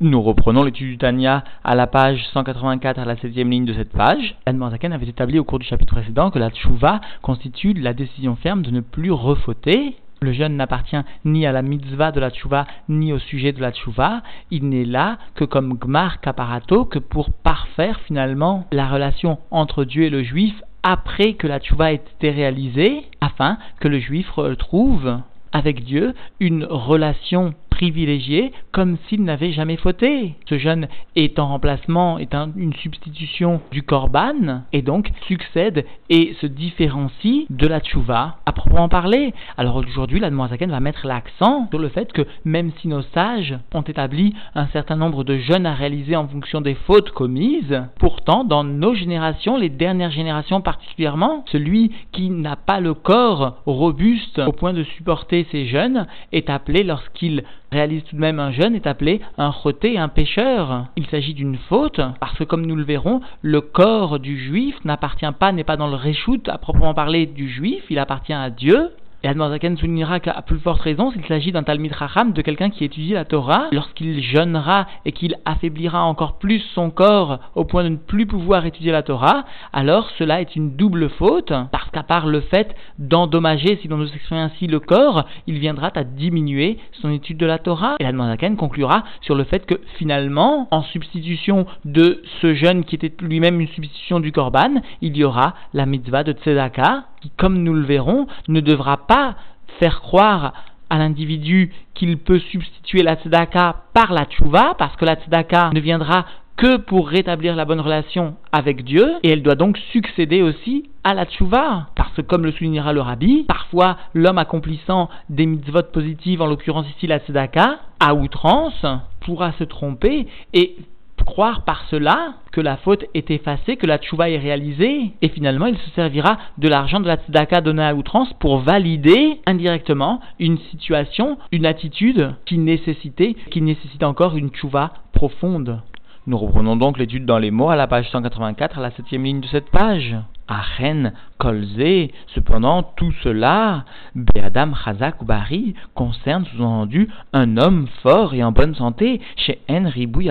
Nous reprenons l'étude du Tania à la page 184 à la 7 ligne de cette page. Zaken avait établi au cours du chapitre précédent que la tchouva constitue la décision ferme de ne plus refauter. Le jeûne n'appartient ni à la mitzvah de la tchouva ni au sujet de la tchouva. Il n'est là que comme gmar kaparato, que pour parfaire finalement la relation entre Dieu et le juif après que la tchouva ait été réalisée, afin que le juif retrouve avec Dieu une relation privilégié comme s'il n'avait jamais fauté. Ce jeûne est en remplacement, est une substitution du korban et donc succède et se différencie de la tchouva à proprement parler. Alors aujourd'hui, la Zaken va mettre l'accent sur le fait que même si nos sages ont établi un certain nombre de jeûnes à réaliser en fonction des fautes commises, pourtant dans nos générations, les dernières générations particulièrement, celui qui n'a pas le corps robuste au point de supporter ces jeûnes est appelé lorsqu'il réalise tout de même un jeûne est appelé un choté, un pécheur. Il s'agit d'une faute, parce que comme nous le verrons, le corps du juif n'appartient pas, n'est pas dans le réchoute à proprement parler du juif, il appartient à Dieu, et Admorazaken soulignera qu'à plus forte raison, s'il s'agit d'un Talmid Racham, de quelqu'un qui étudie la Torah, lorsqu'il jeûnera et qu'il affaiblira encore plus son corps au point de ne plus pouvoir étudier la Torah, alors cela est une double faute, parce qu'à part le fait d'endommager, si l'on nous exprime ainsi, le corps, il viendra à diminuer son étude de la Torah. Et Admorazaken conclura sur le fait que finalement, en substitution de ce jeûne qui était lui-même une substitution du Korban, il y aura la mitzvah de Tzedaka, qui, comme nous le verrons, ne devra pas faire croire à l'individu qu'il peut substituer la tzedaka par la tchouva, parce que la tzedaka ne viendra que pour rétablir la bonne relation avec Dieu, et elle doit donc succéder aussi à la tchouva. Parce que, comme le soulignera le rabbi, parfois l'homme accomplissant des mitzvot positives, en l'occurrence ici la tzedaka, à outrance, pourra se tromper et croire par cela que la faute est effacée, que la tchouva est réalisée, et finalement il se servira de l'argent de la tzedaka donné à outrance pour valider indirectement une situation, une attitude qui nécessitait, qui nécessite encore une tchouva profonde. Nous reprenons donc l'étude dans les mots à la page 184, à la septième ligne de cette page. Achen, Kolze, cependant, tout cela, Beadam Chazak Bari, concerne sous-entendu un homme fort et en bonne santé, chez En Ribouy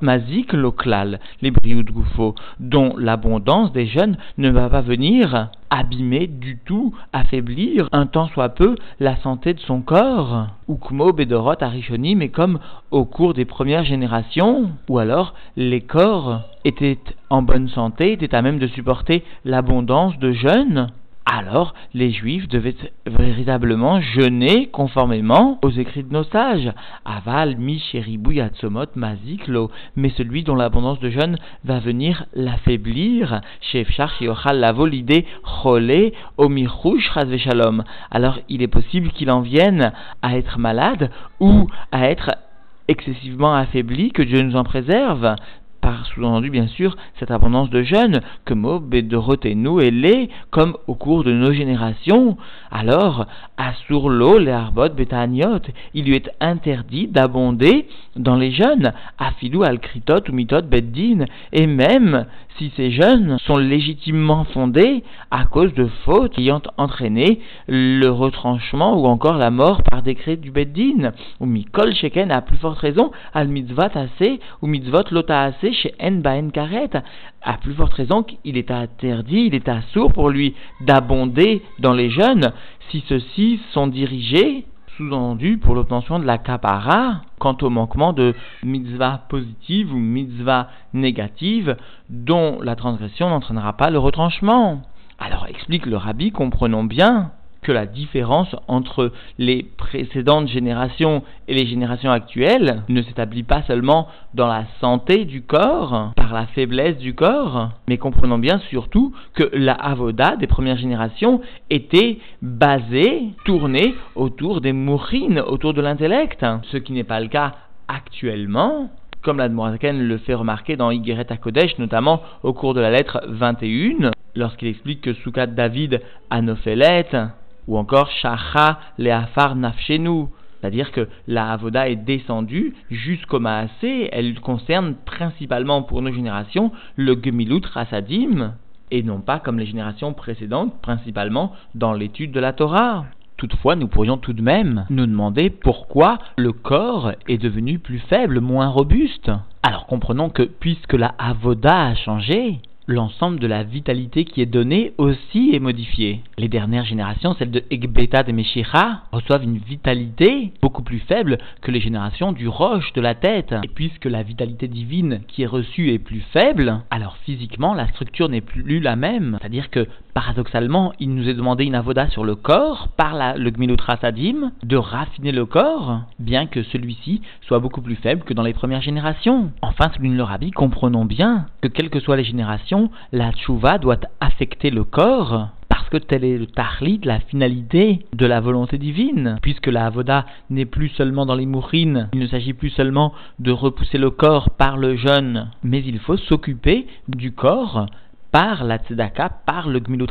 Mazik Loklal, les de Goufo, dont l'abondance des jeunes ne va pas venir abîmer du tout, affaiblir un tant soit peu la santé de son corps. Ukmo Bedorot Arishonim mais comme au cours des premières générations, ou alors les corps étaient en bonne santé, étaient à même de supporter l'abondance de jeunes alors les Juifs devaient véritablement jeûner conformément aux écrits de nos sages. Aval, mi, yatsomot, maziklo. Mais celui dont l'abondance de jeûne va venir l'affaiblir. Shefchar, shiochal, la volidé, cholé. Alors il est possible qu'il en vienne à être malade ou à être excessivement affaibli, que Dieu nous en préserve par sous-entendu bien sûr cette abondance de jeunes que Mob et nous et les comme au cours de nos générations. Alors, sur l'eau, les arbot il lui est interdit d'abonder dans les jeunes, afilou al kritot ou mitot beddin, et même si ces jeunes sont légitimement fondés à cause de fautes ayant entraîné le retranchement ou encore la mort par décret du beddin, ou mikol sheken a plus forte raison al mitzvot assez ou mitzvot lota assez chez En Baen Karet, à plus forte raison qu'il est interdit, il est assourd pour lui d'abonder dans les jeunes si ceux-ci sont dirigés sous-entendu pour l'obtention de la kapara quant au manquement de mitzvah positive ou mitzvah négative dont la transgression n'entraînera pas le retranchement. Alors explique le rabbi, comprenons bien que la différence entre les précédentes générations et les générations actuelles ne s'établit pas seulement dans la santé du corps, par la faiblesse du corps, mais comprenons bien surtout que la avoda des premières générations était basée, tournée autour des mourines, autour de l'intellect, ce qui n'est pas le cas actuellement comme l'Admorazaken le fait remarquer dans Yigeret Kodesh, notamment au cours de la lettre 21, lorsqu'il explique que Soukat David Nophelet, ou encore Shacha Leafar Nafshenu. C'est-à-dire que la Avoda est descendue jusqu'au Maasé, elle concerne principalement pour nos générations le Gemilut Rasadim, et non pas comme les générations précédentes, principalement dans l'étude de la Torah. Toutefois, nous pourrions tout de même nous demander pourquoi le corps est devenu plus faible, moins robuste. Alors comprenons que puisque la avoda a changé, l'ensemble de la vitalité qui est donnée aussi est modifié. Les dernières générations, celles de Egbeta de Meshira, reçoivent une vitalité beaucoup plus faible que les générations du roche de la tête. Et puisque la vitalité divine qui est reçue est plus faible, alors physiquement la structure n'est plus la même. C'est-à-dire que paradoxalement, il nous est demandé une avoda sur le corps par la, le Gmilutra Sadim de raffiner le corps, bien que celui-ci soit beaucoup plus faible que dans les premières générations. Enfin, souligne le rabbi, comprenons bien que quelles que soient les générations, la tchouva doit affecter le corps parce que tel est le tahlit, la finalité de la volonté divine, puisque la avoda n'est plus seulement dans les mourines, il ne s'agit plus seulement de repousser le corps par le jeûne, mais il faut s'occuper du corps par la tzedaka, par le gmilut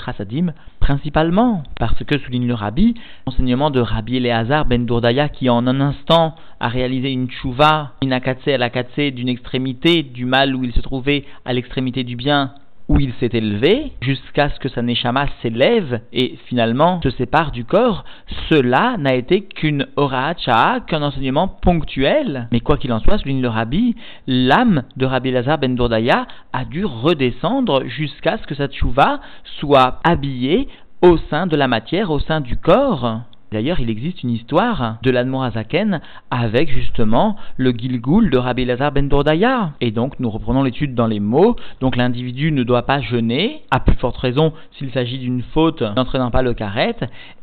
principalement, parce que, souligne le rabbi, l'enseignement de Rabbi Eleazar ben Dourdaya, qui en un instant a réalisé une chouva, une akatse à l'akatse d'une extrémité du mal où il se trouvait à l'extrémité du bien, où il s'est élevé jusqu'à ce que sa neshama s'élève et finalement se sépare du corps, cela n'a été qu'une oracha, qu'un enseignement ponctuel. Mais quoi qu'il en soit, souligne le rabbi, l'âme de Rabbi Lazar ben Dourdaya a dû redescendre jusqu'à ce que sa tchouva soit habillée au sein de la matière, au sein du corps. D'ailleurs, il existe une histoire de l'Admorazaken avec justement le Gilgul de Rabbi Lazar ben Dordaya. Et donc, nous reprenons l'étude dans les mots. Donc, l'individu ne doit pas jeûner, à plus forte raison s'il s'agit d'une faute n'entraînant pas le karet.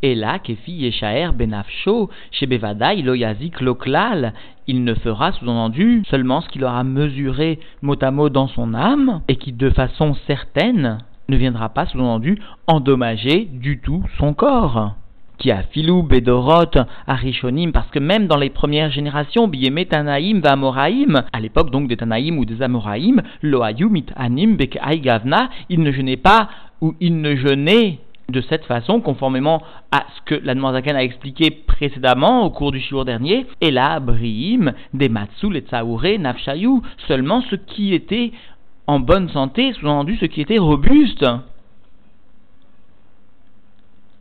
Et là, Kefi Yeshaer ben Afsho, chez Bevadaï, Loyazik, Loklal, il ne fera sous-entendu seulement ce qu'il aura mesuré mot à mot dans son âme et qui de façon certaine ne viendra pas sous-entendu endommager du tout son corps qui a filou bedorot arishonim, parce que même dans les premières générations, biyeme tanaïm va à l'époque donc des tanaïm ou des amoraïm, loayumit anim bek gavna, il ne jeûnait pas ou il ne jeûnait de cette façon, conformément à ce que la Zaken a expliqué précédemment au cours du jour dernier, et là, Brihim, des Matsu, les Tsaoure, Nafshayu, seulement ce qui était en bonne santé, sous-entendu ce qui était robuste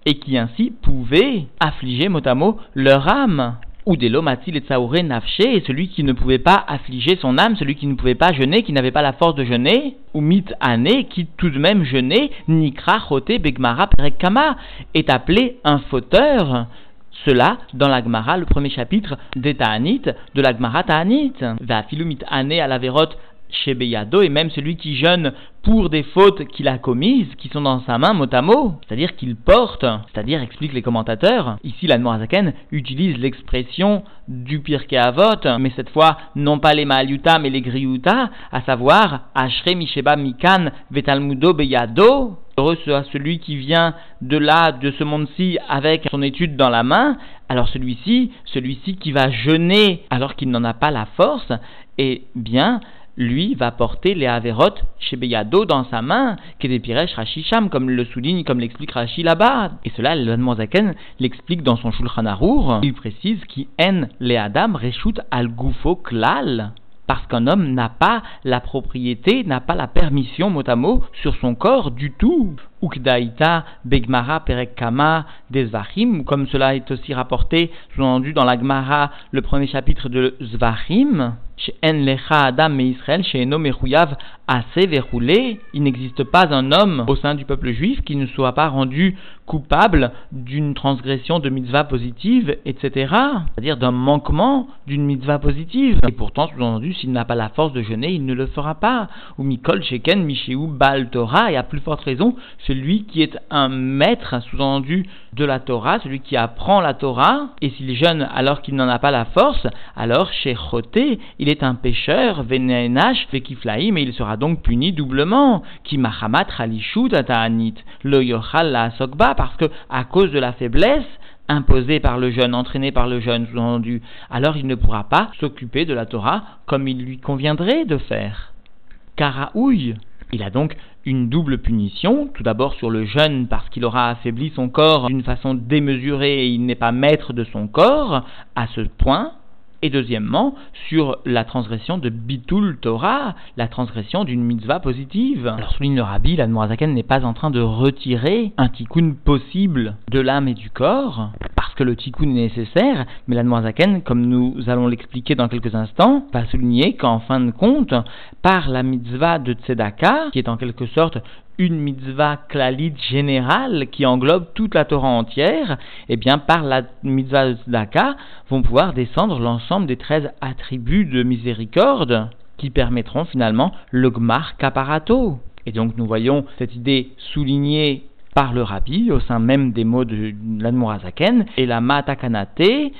et qui ainsi pouvaient affliger mot à mot leur âme. Ou des lomatil et tsaouré nafché, celui qui ne pouvait pas affliger son âme, celui qui ne pouvait pas jeûner, qui n'avait pas la force de jeûner, ou mit ané, qui tout de même jeûnait, nikra chote begmara perekama, est appelé un fauteur. Cela dans la Gemara, le premier chapitre des Ta'anit, de la Gemara Ta'anit. Va filumit ané à la chez Beyado, et même celui qui jeûne pour des fautes qu'il a commises, qui sont dans sa main mot à mot, c'est-à-dire qu'il porte, c'est-à-dire, expliquent les commentateurs, ici la Zaken utilise l'expression du Pirkei Avot, mais cette fois, non pas les Maaliuta, mais les Griuta, à savoir, Ashre Misheba Mikan Vetalmudo Beyado, heureux soit celui qui vient de là, de ce monde-ci, avec son étude dans la main, alors celui-ci, celui-ci qui va jeûner alors qu'il n'en a pas la force, eh bien, lui va porter les Averot chez Beyado dans sa main, qui est des comme le souligne, comme l'explique Rashi là-bas. Et cela, le Zaken l'explique dans son Shulchan Arour. Il précise qui haine les Adam reshut al gufo klal parce qu'un homme n'a pas la propriété, n'a pas la permission mot à mot sur son corps du tout. Ukdaïta, Begmara, Perekama, Desvachim, comme cela est aussi rapporté, sous-entendu dans la Gemara, le premier chapitre de Zvachim, chez En Lecha Adam et Israël, chez Enom assez verroulé, il n'existe pas un homme au sein du peuple juif qui ne soit pas rendu coupable d'une transgression de mitzvah positive, etc. C'est-à-dire d'un manquement d'une mitzvah positive. Et pourtant, sous-entendu, s'il n'a pas la force de jeûner, il ne le fera pas. Ou Mikol Sheken, Mishéou, Baal Torah, et à plus forte raison, celui qui est un maître, sous-entendu, de la Torah, celui qui apprend la Torah, et s'il jeûne alors qu'il n'en a pas la force, alors chez Choté, il est un pécheur, Venenash, Vekiflaim, et il sera donc puni doublement. Ki Mahamat Halishut Ataanit, Lo Yochal la Sokba, parce que à cause de la faiblesse, imposée par le jeune, entraîné par le jeune, sous-entendu, alors il ne pourra pas s'occuper de la Torah comme il lui conviendrait de faire. Karaouille, il a donc une double punition, tout d'abord sur le jeune parce qu'il aura affaibli son corps d'une façon démesurée et il n'est pas maître de son corps à ce point, et deuxièmement sur la transgression de Bitul Torah, la transgression d'une mitzvah positive. Alors souligne le rabbi, la n'est pas en train de retirer un tikkun possible de l'âme et du corps, que le tikkun est nécessaire, mais la Zaken, comme nous allons l'expliquer dans quelques instants, va souligner qu'en fin de compte, par la mitzvah de tzedaka, qui est en quelque sorte une mitzvah klalit générale qui englobe toute la Torah entière, et eh bien par la mitzvah tzedaka vont pouvoir descendre l'ensemble des 13 attributs de miséricorde qui permettront finalement le gmar kaparato. Et donc nous voyons cette idée soulignée par le rabbi au sein même des mots de l'Admorazaken et la matakanate.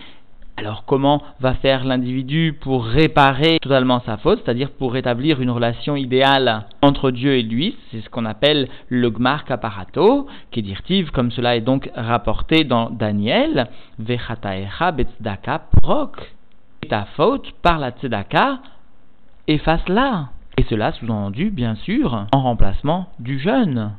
Alors comment va faire l'individu pour réparer totalement sa faute, c'est-à-dire pour rétablir une relation idéale entre Dieu et lui? C'est ce qu'on appelle le gmar kaparato, dirtive, comme cela est donc rapporté dans Daniel, vechataecha betzdaka prok. Ta faute par la tzedaka, efface-la. Et cela sous-entendu, bien sûr, en remplacement du jeûne.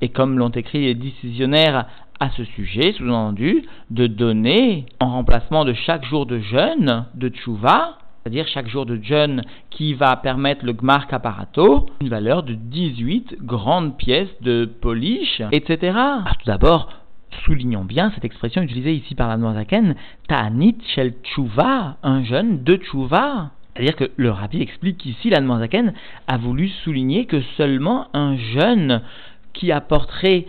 Et comme l'ont écrit les décisionnaires à ce sujet, sous-entendu, de donner en remplacement de chaque jour de jeûne de tshuva, c'est-à-dire chaque jour de jeûne qui va permettre le gmar kaparato, une valeur de 18 grandes pièces de polish, etc. Ah, tout d'abord, soulignons bien cette expression utilisée ici par la Noazaken, Ta'anit shel tshuva, un jeûne de tshuva. C'est-à-dire que le rabbi explique qu'ici la Noazaken a voulu souligner que seulement un jeûne qui apporterait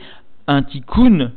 un tikkun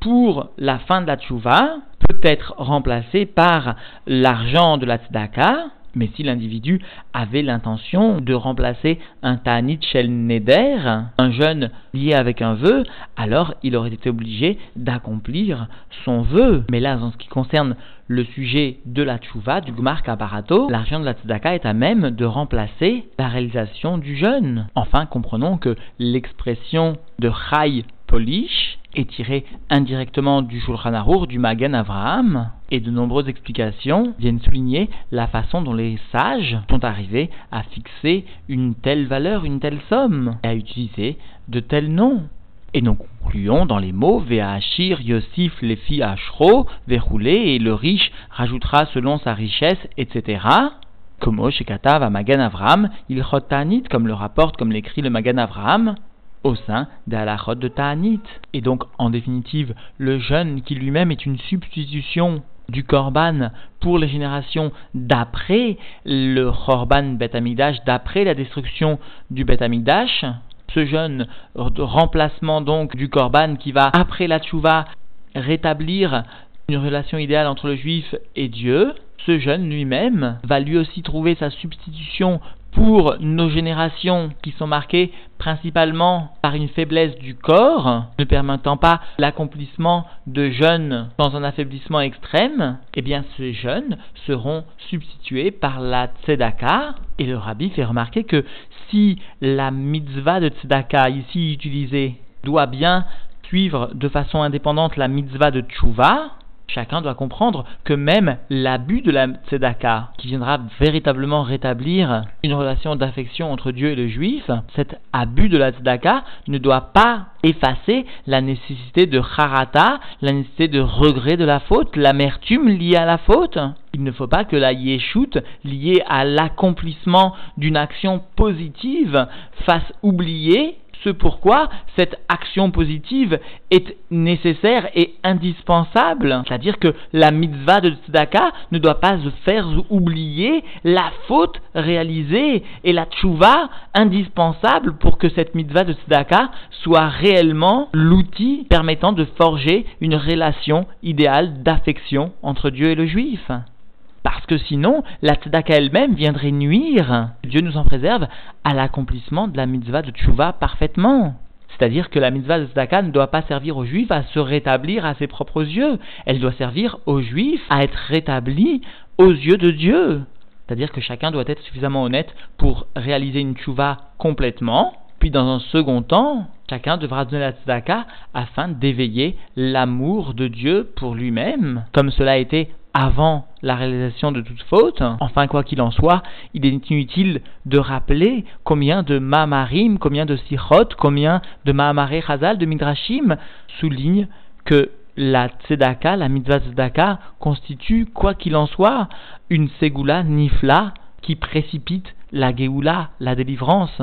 pour la fin de la tshuva peut être remplacé par l'argent de la tzedaka, mais si l'individu avait l'intention de remplacer un Ta'anit Shel Neder, un jeûne lié avec un vœu, alors il aurait été obligé d'accomplir son vœu. Mais là, en ce qui concerne le sujet de la tchouva, du gmar kabarato, l'argent de la tzedaka est à même de remplacer la réalisation du jeûne. Enfin, comprenons que l'expression de chai polish est tiré indirectement du Shulchan Aruch, du Magen Avraham, et de nombreuses explications viennent souligner la façon dont les sages sont arrivés à fixer une telle valeur, une telle somme, et à utiliser de tels noms. Et nous concluons dans les mots Ve'achir Yosif Lefi Ashro, verroulé, et le riche rajoutera selon sa richesse, etc. Shekatav à Magan Avraham, il chotanit, comme le rapporte, comme l'écrit le Magan Avraham, au sein la de Ta'anit. Et donc, en définitive, le jeûne qui lui-même est une substitution du Korban pour les générations d'après le Korban Bet d'après la destruction du Bet ce jeûne remplacement donc du Korban qui va, après la Tchouva, rétablir une relation idéale entre le juif et Dieu, ce jeune lui-même va lui aussi trouver sa substitution pour nos générations qui sont marquées principalement par une faiblesse du corps, ne permettant pas l'accomplissement de jeûnes dans un affaiblissement extrême, eh bien ces jeûnes seront substitués par la tzedaka. Et le rabbi fait remarquer que si la mitzvah de tzedaka ici utilisée doit bien suivre de façon indépendante la mitzvah de tshuva, chacun doit comprendre que même l'abus de la tzedaka, qui viendra véritablement rétablir une relation d'affection entre Dieu et le juif, cet abus de la tzedaka ne doit pas effacer la nécessité de harata, la nécessité de regret de la faute, l'amertume liée à la faute. Il ne faut pas que la yeshut liée à l'accomplissement d'une action positive fasse oublier ce pourquoi cette action positive est nécessaire et indispensable. C'est-à-dire que la mitzvah de tzedaka ne doit pas faire oublier la faute réalisée et la tchouva indispensable pour que cette mitzvah de tzedaka soit réellement l'outil permettant de forger une relation idéale d'affection entre Dieu et le juif. Parce que sinon, la tzedaka elle-même viendrait nuire, Dieu nous en préserve, à l'accomplissement de la mitzvah de tchouva parfaitement. C'est-à-dire que la mitzvah de tzedaka ne doit pas servir aux juifs à se rétablir à ses propres yeux. Elle doit servir aux juifs à être rétablis aux yeux de Dieu. C'est-à-dire que chacun doit être suffisamment honnête pour réaliser une tchouva complètement. Puis dans un second temps, chacun devra donner la tzedaka afin d'éveiller l'amour de Dieu pour lui-même, comme cela a été avant la réalisation de toute faute. Enfin, quoi qu'il en soit, il est inutile de rappeler combien de Mamarim, combien de Sichot, combien de Mahamaré Chazal, de Midrashim soulignent que la tzedaka, la mitzvah tzedaka, constitue, quoi qu'il en soit, une segula nifla qui précipite la Géoula, la délivrance.